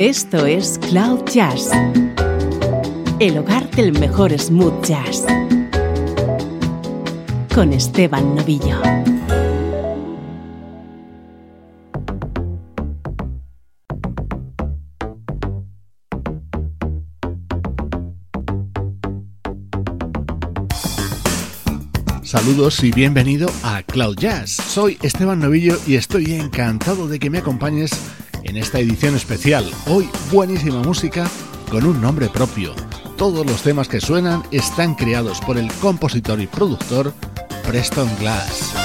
Esto es Cloud Jazz, el hogar del mejor smooth jazz, con Esteban Novillo. Saludos y bienvenido a Cloud Jazz. Soy Esteban Novillo y estoy encantado de que me acompañes en esta edición especial. Hoy buenísima música con un nombre propio. Todos los temas que suenan están creados por el compositor y productor Preston Glass.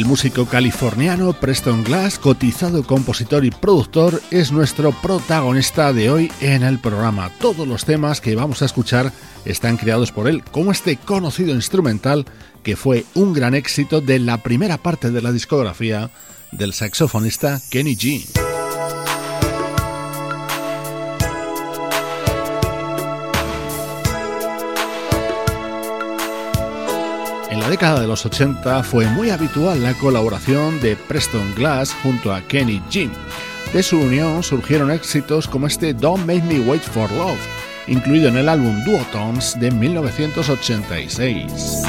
El músico californiano Preston Glass, cotizado compositor y productor, es nuestro protagonista de hoy en el programa. Todos los temas que vamos a escuchar están creados por él, como este conocido instrumental que fue un gran éxito de la primera parte de la discografía del saxofonista Kenny G. década de los 80 fue muy habitual la colaboración de Preston Glass junto a Kenny G. De su unión surgieron éxitos como este Don't Make Me Wait for Love, incluido en el álbum Duotones de 1986.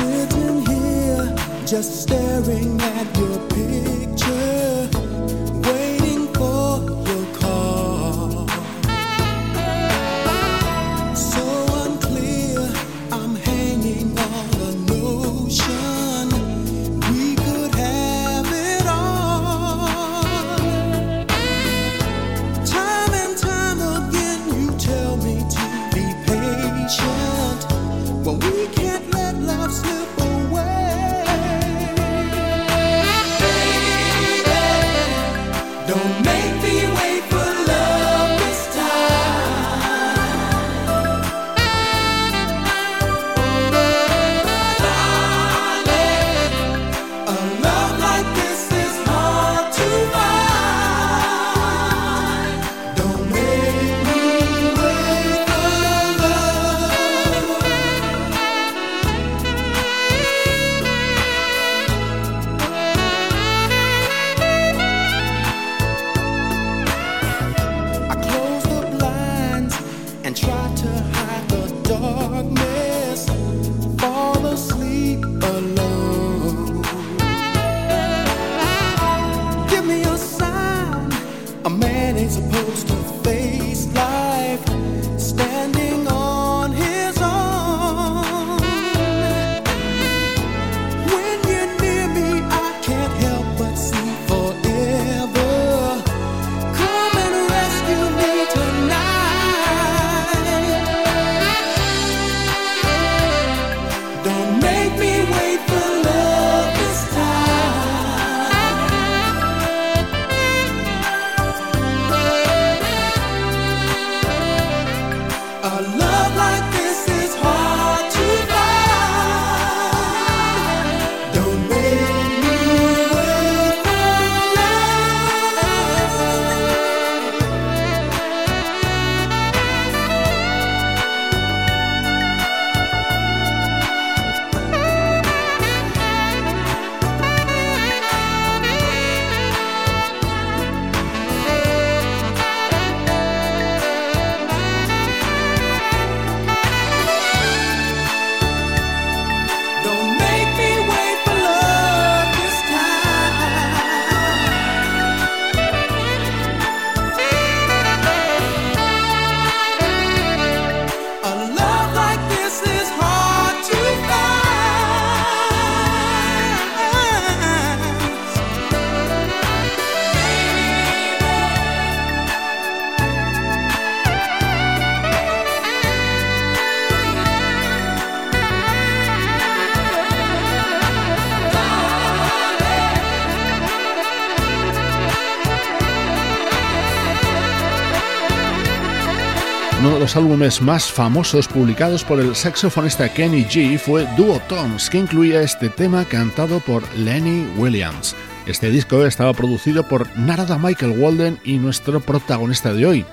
Los álbumes más famosos publicados por el saxofonista Kenny G fue Duo Toms, que incluía este tema cantado por Lenny Williams. Este disco estaba producido por Narada Michael Walden y nuestro protagonista de hoy,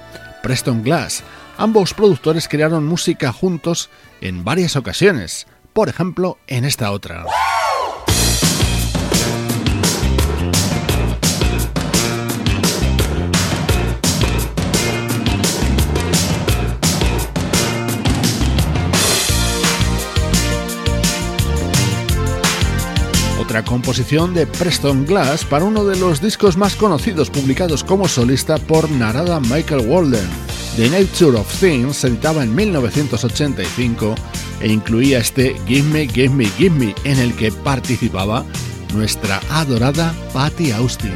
Preston Glass. Ambos productores crearon música juntos en varias ocasiones, por ejemplo en esta otra. Otra composición de Preston Glass para uno de los discos más conocidos publicados como solista por Narada Michael Walden. The Nature of Things se editaba en 1985 e incluía este Give Me, Give Me, Give Me en el que participaba nuestra adorada Patty Austin.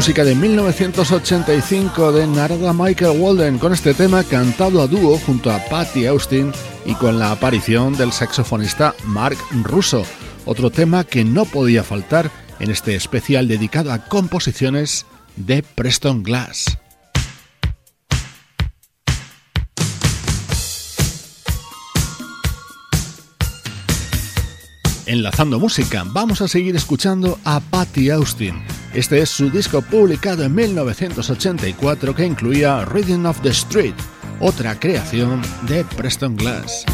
Música de 1985 de Narada Michael Walden con este tema cantado a dúo junto a Patty Austin y con la aparición del saxofonista Mark Russo, otro tema que no podía faltar en este especial dedicado a composiciones de Preston Glass. Enlazando música, vamos a seguir escuchando a Patty Austin este es su disco publicado en 1984 que incluía Reading of the Street, otra creación de Preston Glass.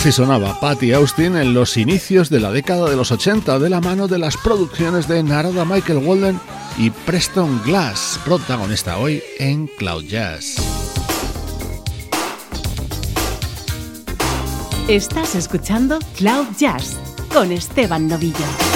Así sonaba Patty Austin en los inicios de la década de los 80 de la mano de las producciones de Narada Michael Walden y Preston Glass, protagonista hoy en Cloud Jazz. Estás escuchando Cloud Jazz con Esteban Novillo.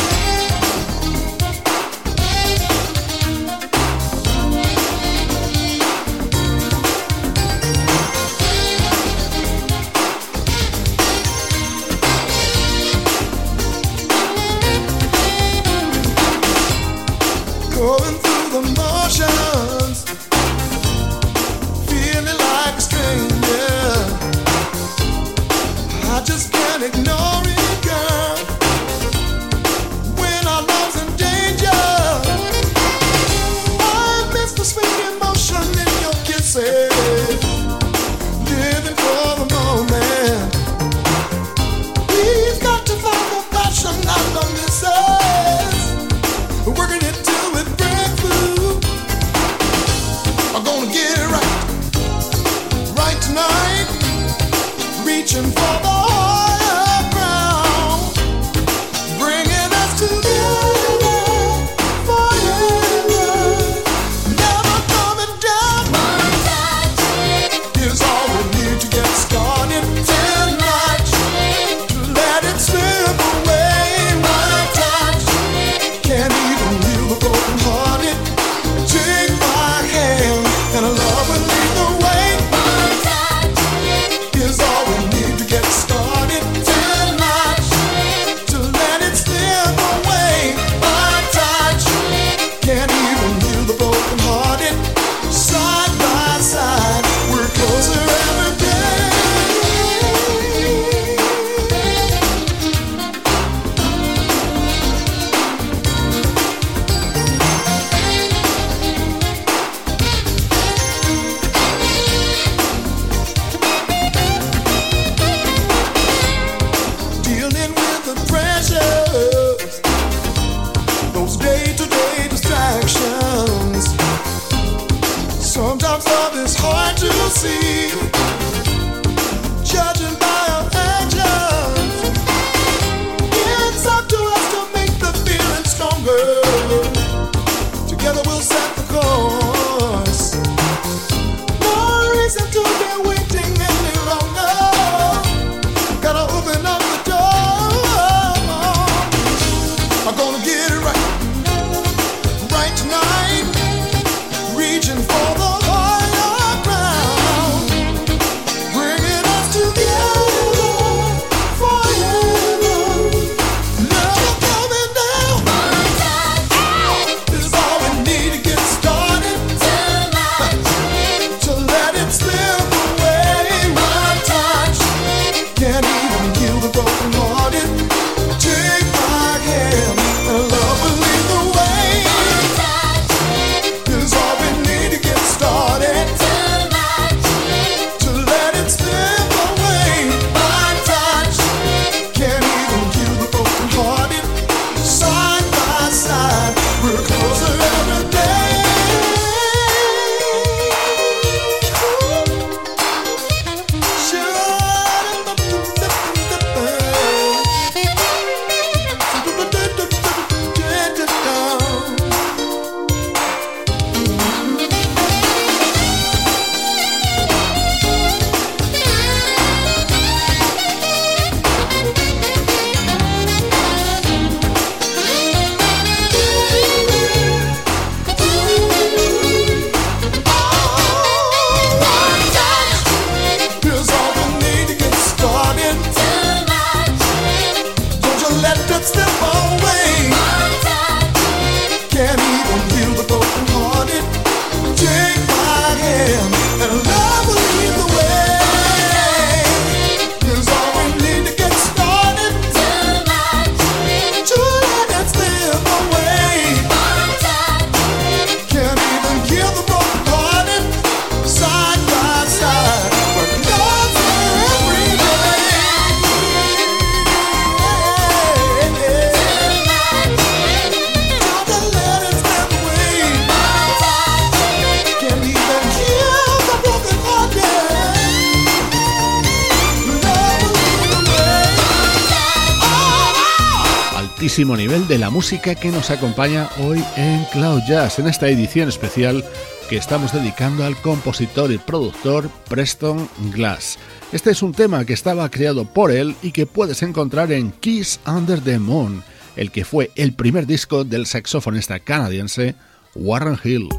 De la música que nos acompaña hoy en Cloud Jazz, en esta edición especial que estamos dedicando al compositor y productor Preston Glass. Este es un tema que estaba creado por él y que puedes encontrar en Kiss Under the Moon, el que fue el primer disco del saxofonista canadiense Warren Hill.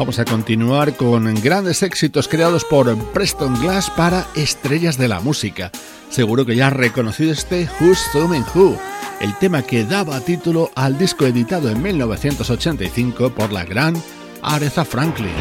Vamos a continuar con grandes éxitos creados por Preston Glass para estrellas de la música. Seguro que ya has reconocido este Who's Zooming Who, el tema que daba título al disco editado en 1985 por la gran Aretha Franklin.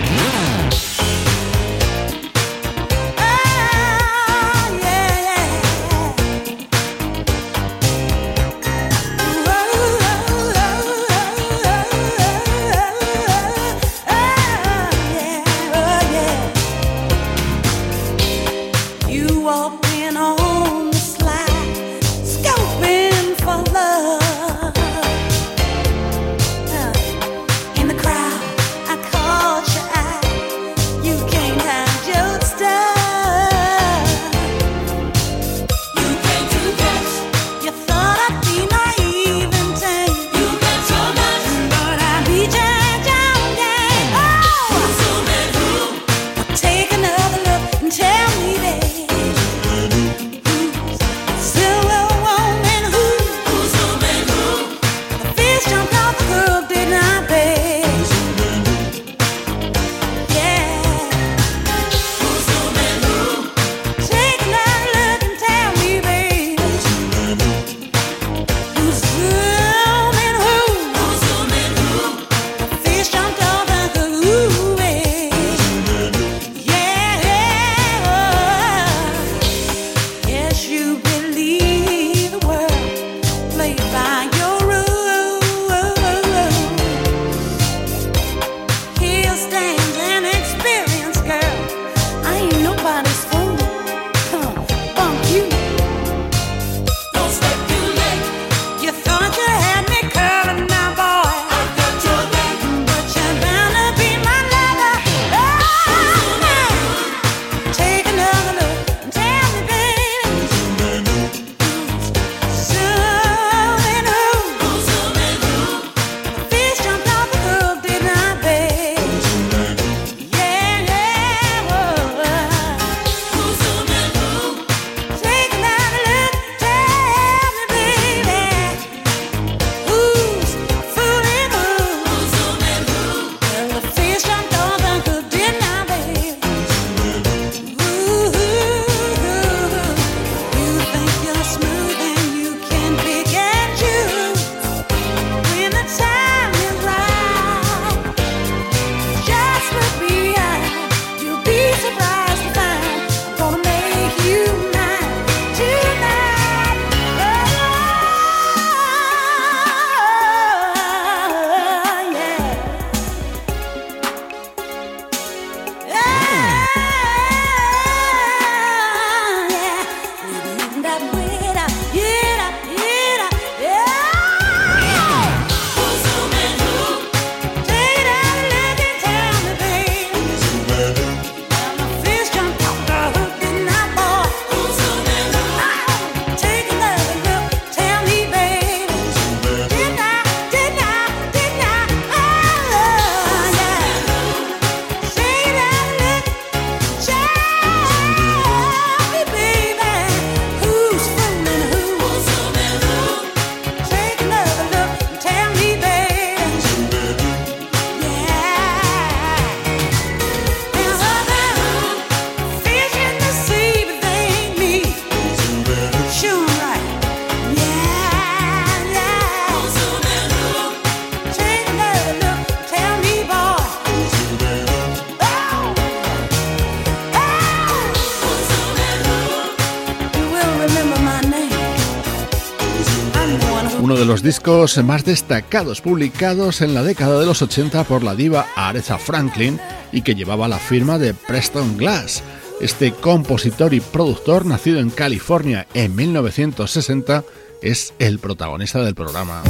Discos más destacados publicados en la década de los 80 por la diva Aretha Franklin y que llevaba la firma de Preston Glass. Este compositor y productor, nacido en California en 1960, es el protagonista del programa.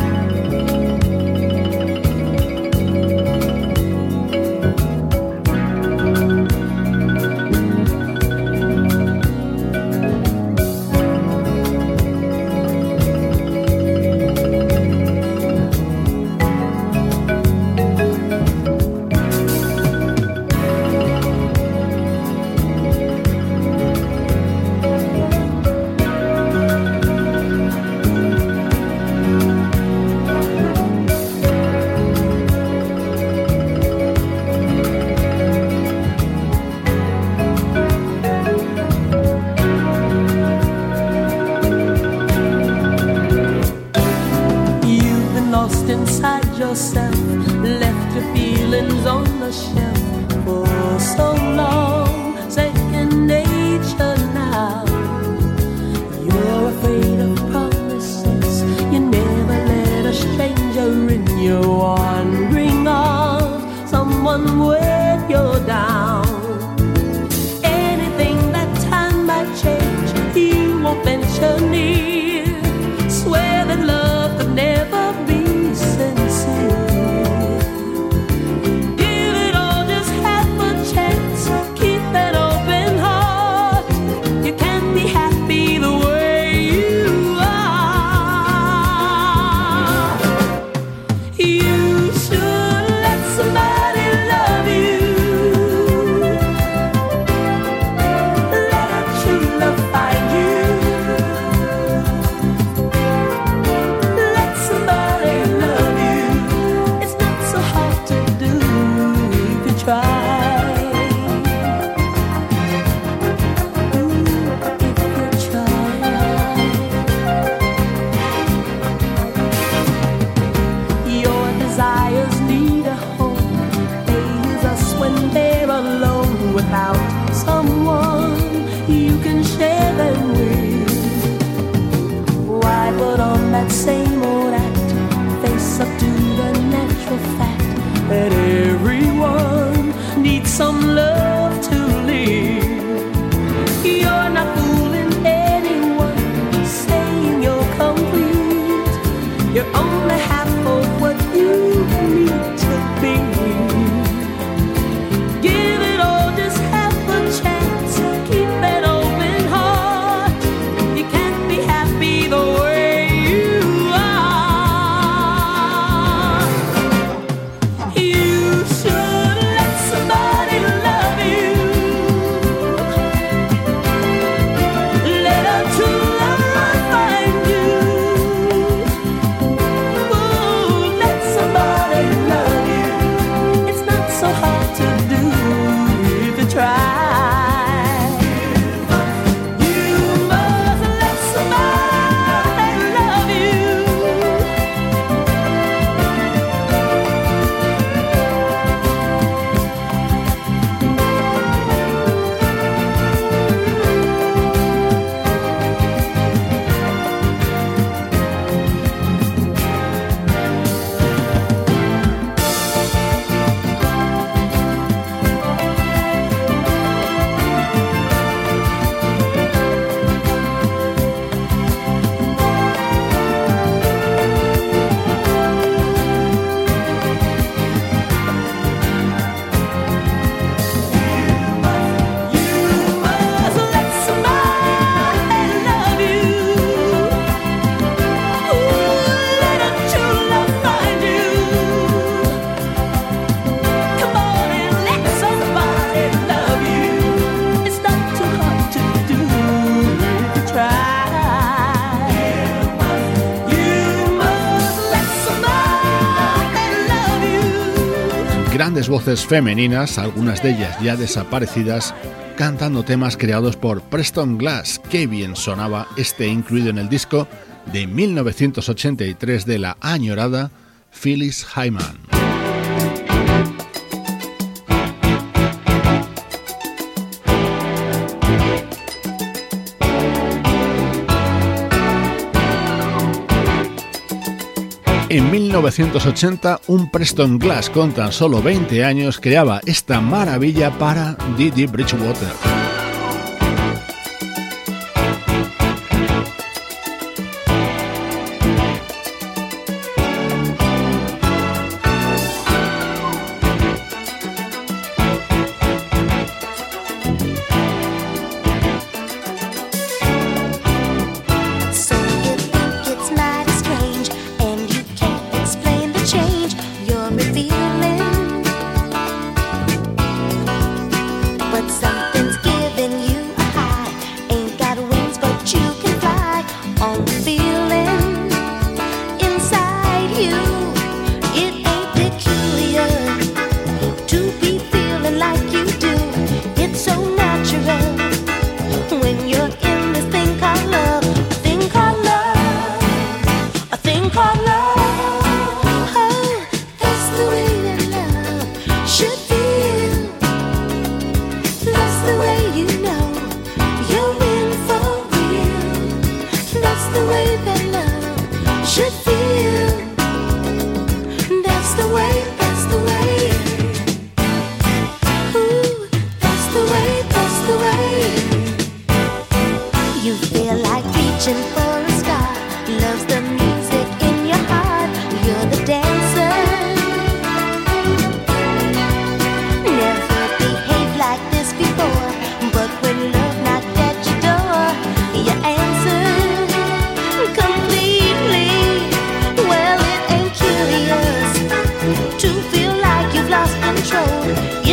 Voces femeninas, algunas de ellas ya desaparecidas, cantando temas creados por Preston Glass. Qué bien sonaba este incluido en el disco de 1983 de la añorada Phyllis Hyman. En 1980, un Preston Glass con tan solo 20 años creaba esta maravilla para Didi Bridgewater.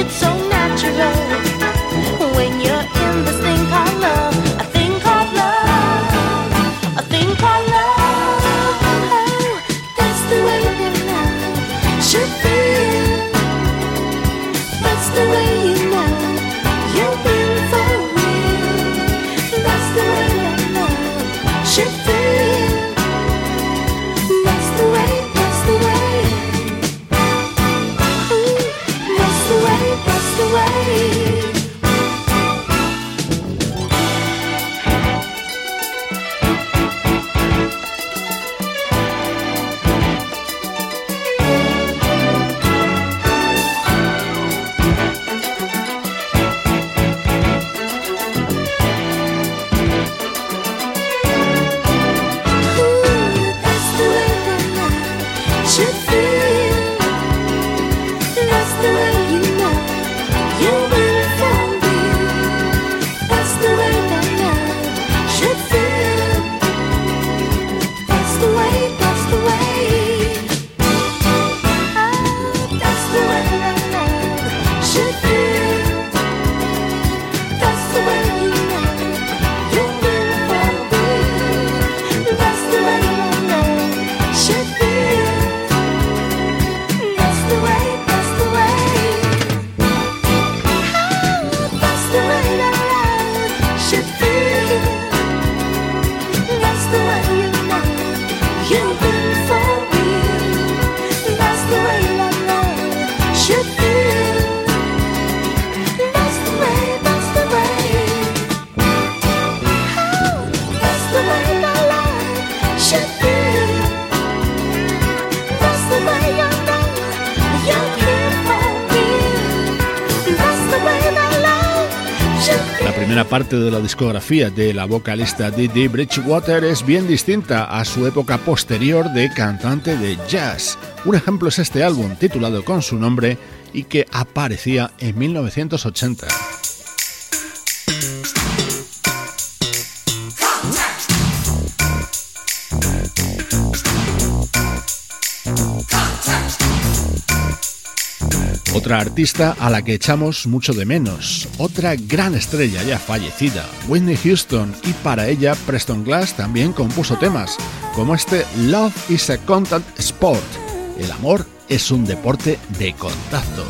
it's so parte de la discografía de la vocalista Didi Bridgewater es bien distinta a su época posterior de cantante de jazz. Un ejemplo es este álbum titulado con su nombre y que aparecía en 1980. Otra artista a la que echamos mucho de menos, otra gran estrella ya fallecida, Whitney Houston, y para ella Preston Glass también compuso temas, como este Love is a Contact Sport. El amor es un deporte de contacto.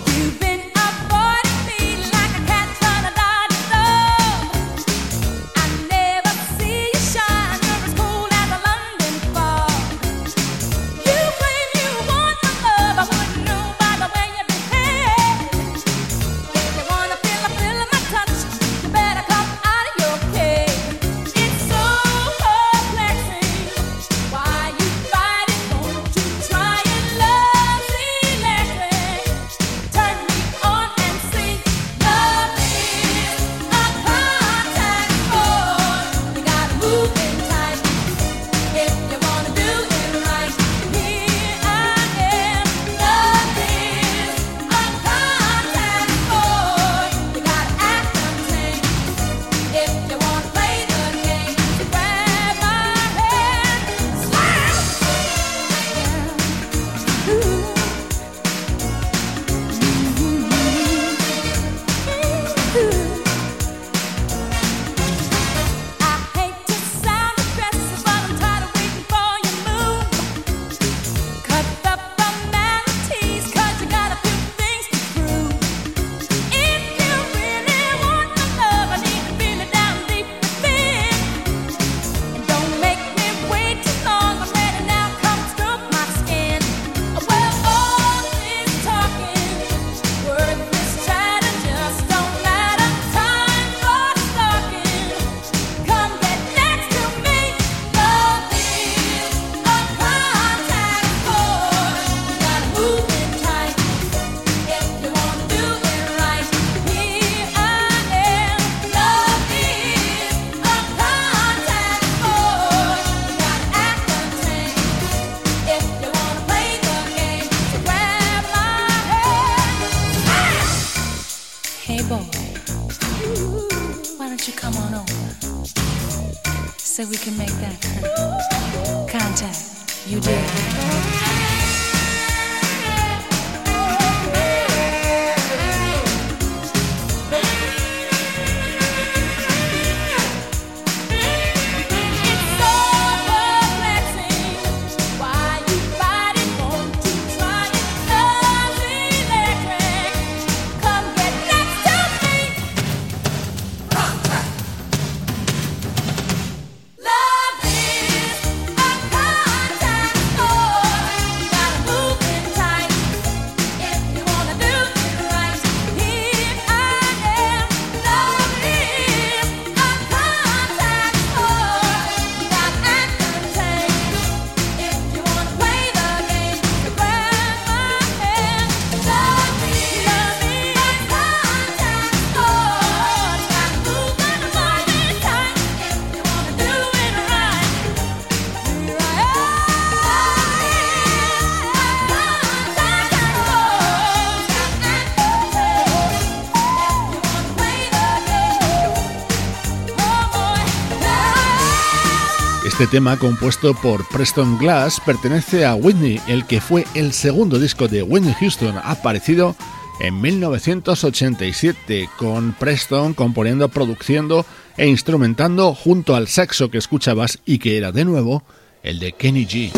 Tema, compuesto por Preston Glass, pertenece a Whitney, el que fue el segundo disco de Whitney Houston, aparecido en 1987, con Preston componiendo, produciendo e instrumentando junto al saxo que escuchabas y que era de nuevo el de Kenny G.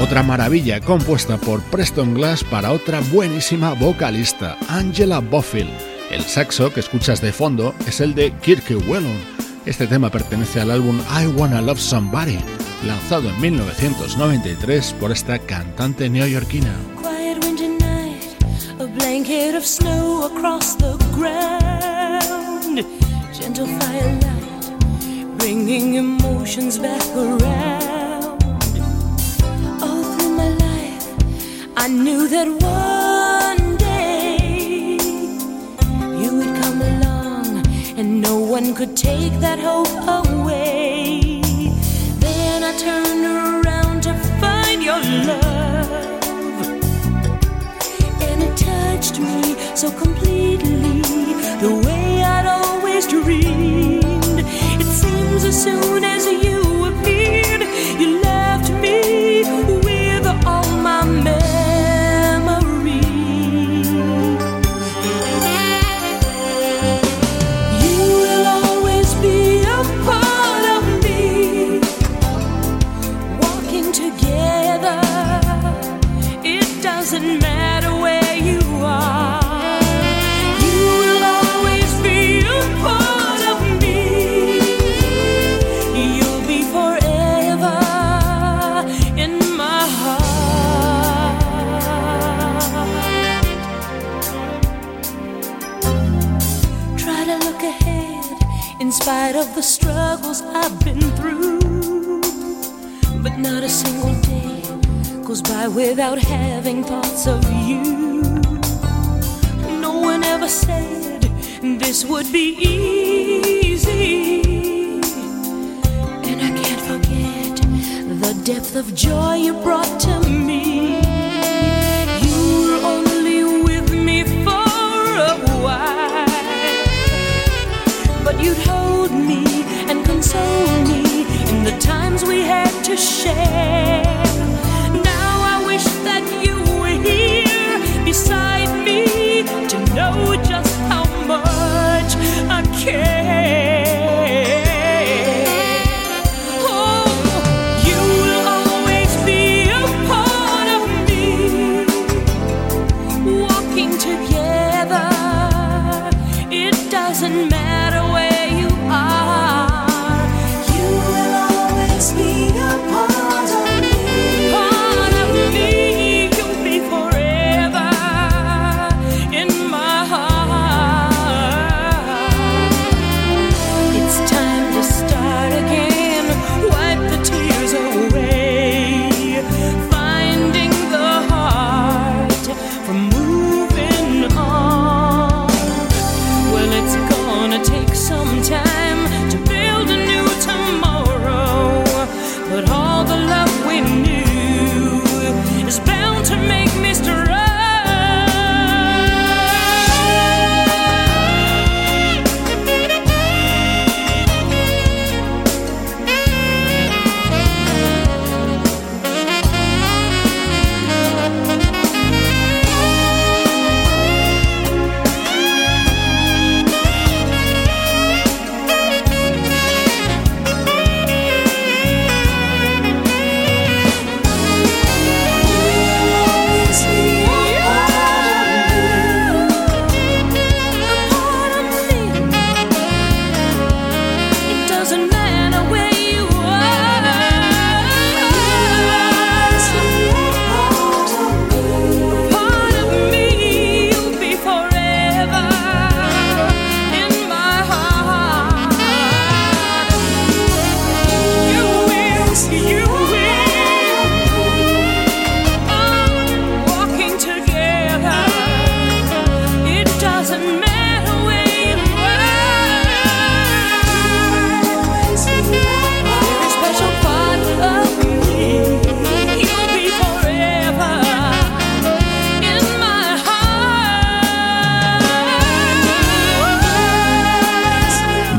Otra maravilla compuesta por Preston Glass para otra buenísima vocalista, Angela Bofill. El saxo que escuchas de fondo es el de Kirke Whelan. Este tema pertenece al álbum I Wanna Love Somebody, lanzado en 1993 por esta cantante neoyorquina. bringing emotions back around. I knew that one day you would come along and no one could take that hope away. Then I turned around to find your love, and it touched me so completely goes by without having thoughts of you. No one ever said this would be easy. And I can't forget the depth of joy you brought to me. You were only with me for a while, but you'd hold me and console me in the times we had to share.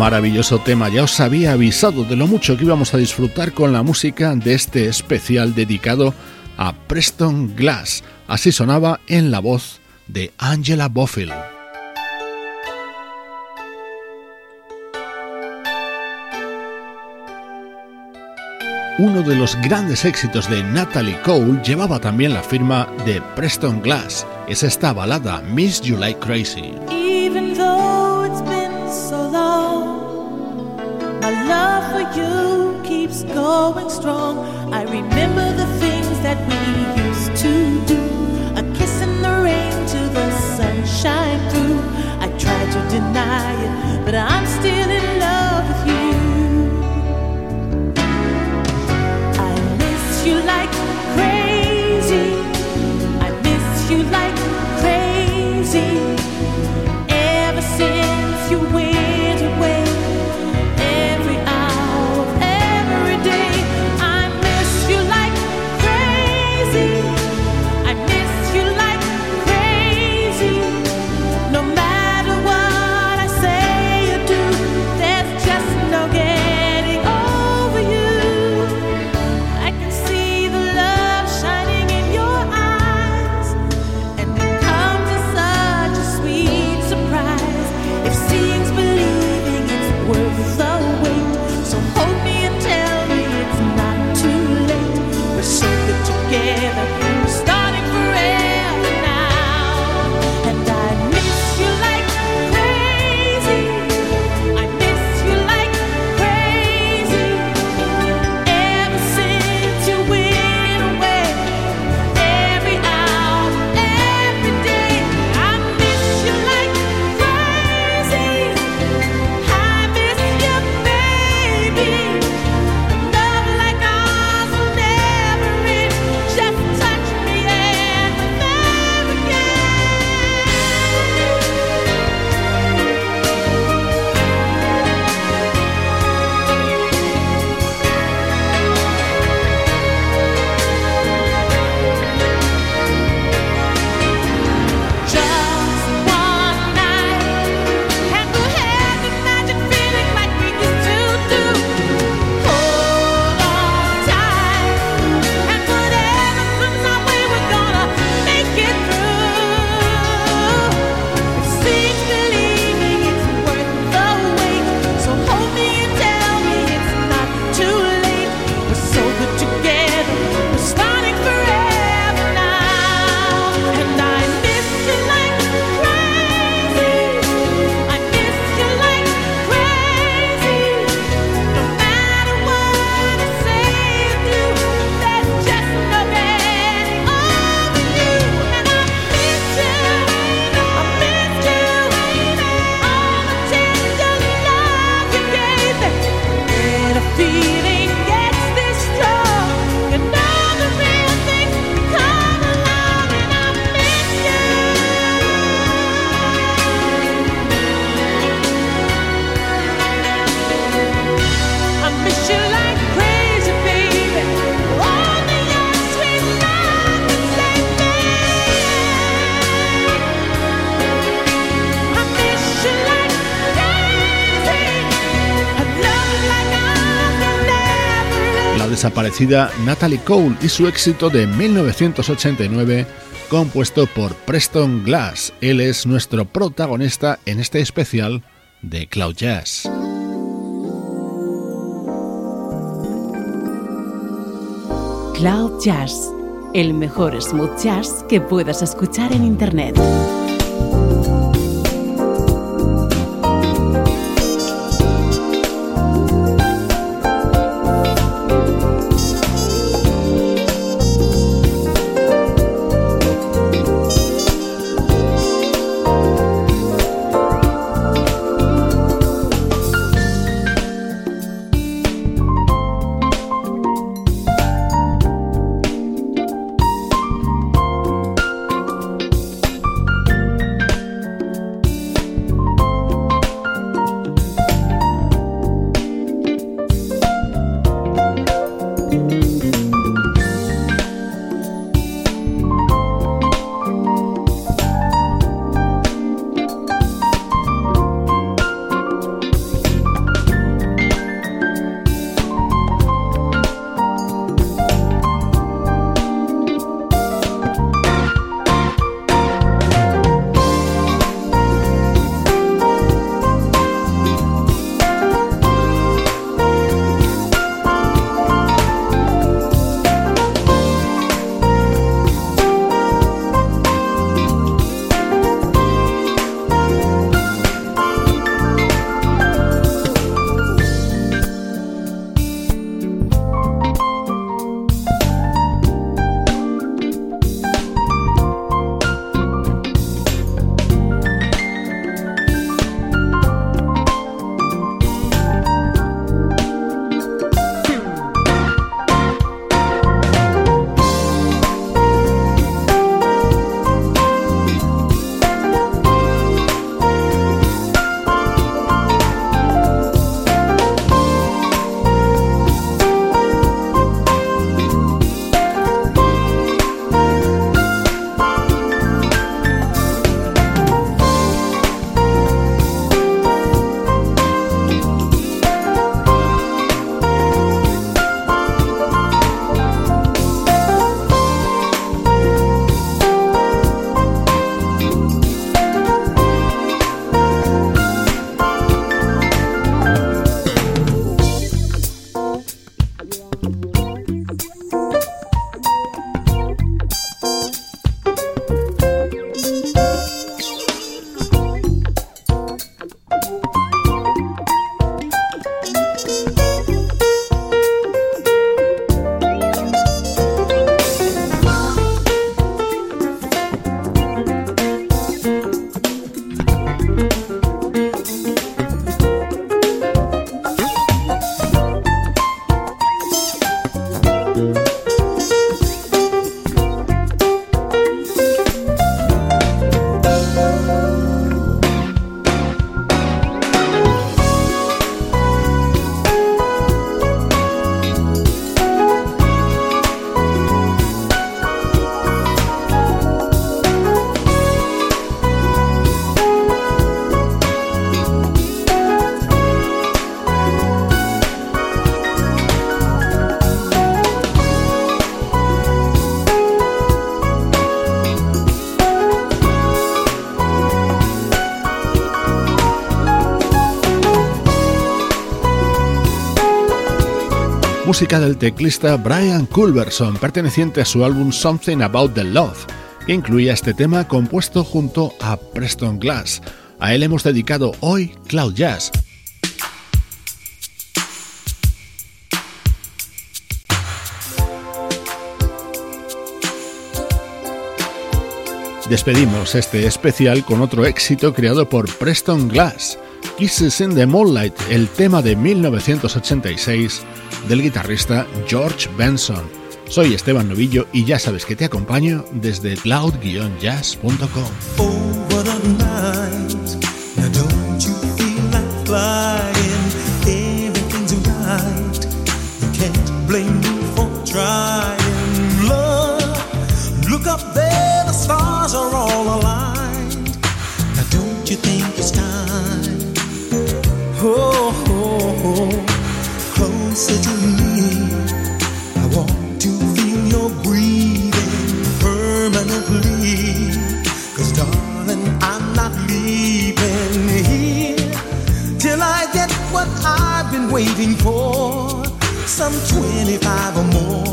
Maravilloso tema, ya os había avisado de lo mucho que íbamos a disfrutar con la música de este especial dedicado a Preston Glass. Así sonaba en la voz de Angela Bofill. Uno de los grandes éxitos de Natalie Cole llevaba también la firma de Preston Glass. Es esta balada Miss You Like Crazy. My love for you keeps going strong. I remember the things that we used to do. A kiss in the rain till the sunshine through. I try to deny it, but I'm still in love with you. I miss you like crazy. Natalie Cole y su éxito de 1989 compuesto por Preston Glass. Él es nuestro protagonista en este especial de Cloud Jazz. Cloud Jazz, el mejor smooth jazz que puedas escuchar en Internet. Música del teclista Brian Culberson, perteneciente a su álbum Something About the Love, que incluía este tema compuesto junto a Preston Glass. A él hemos dedicado hoy Cloud Jazz. Despedimos este especial con otro éxito creado por Preston Glass, Kisses in the Moonlight, el tema de 1986 del guitarrista George Benson. Soy Esteban Novillo y ya sabes que te acompaño desde cloud stars are all aligned. Now don't you think it's time? Closer to me. I want to feel your breathing permanently. Cause darling, I'm not leaving here till I get what I've been waiting for. Some 25 or more.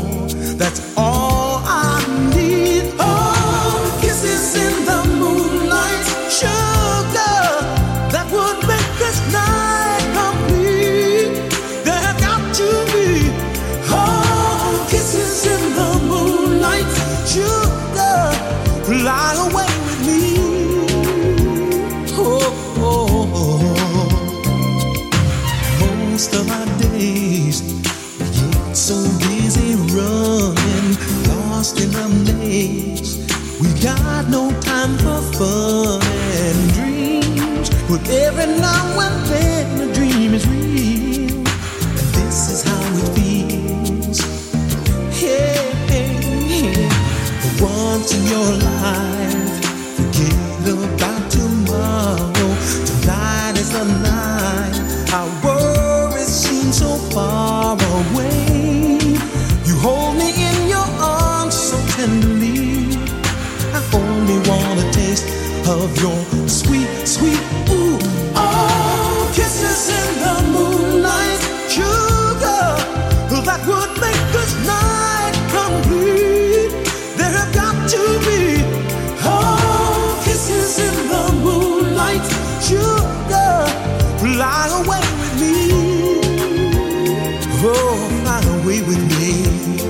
away with me. Oh, fly away with me.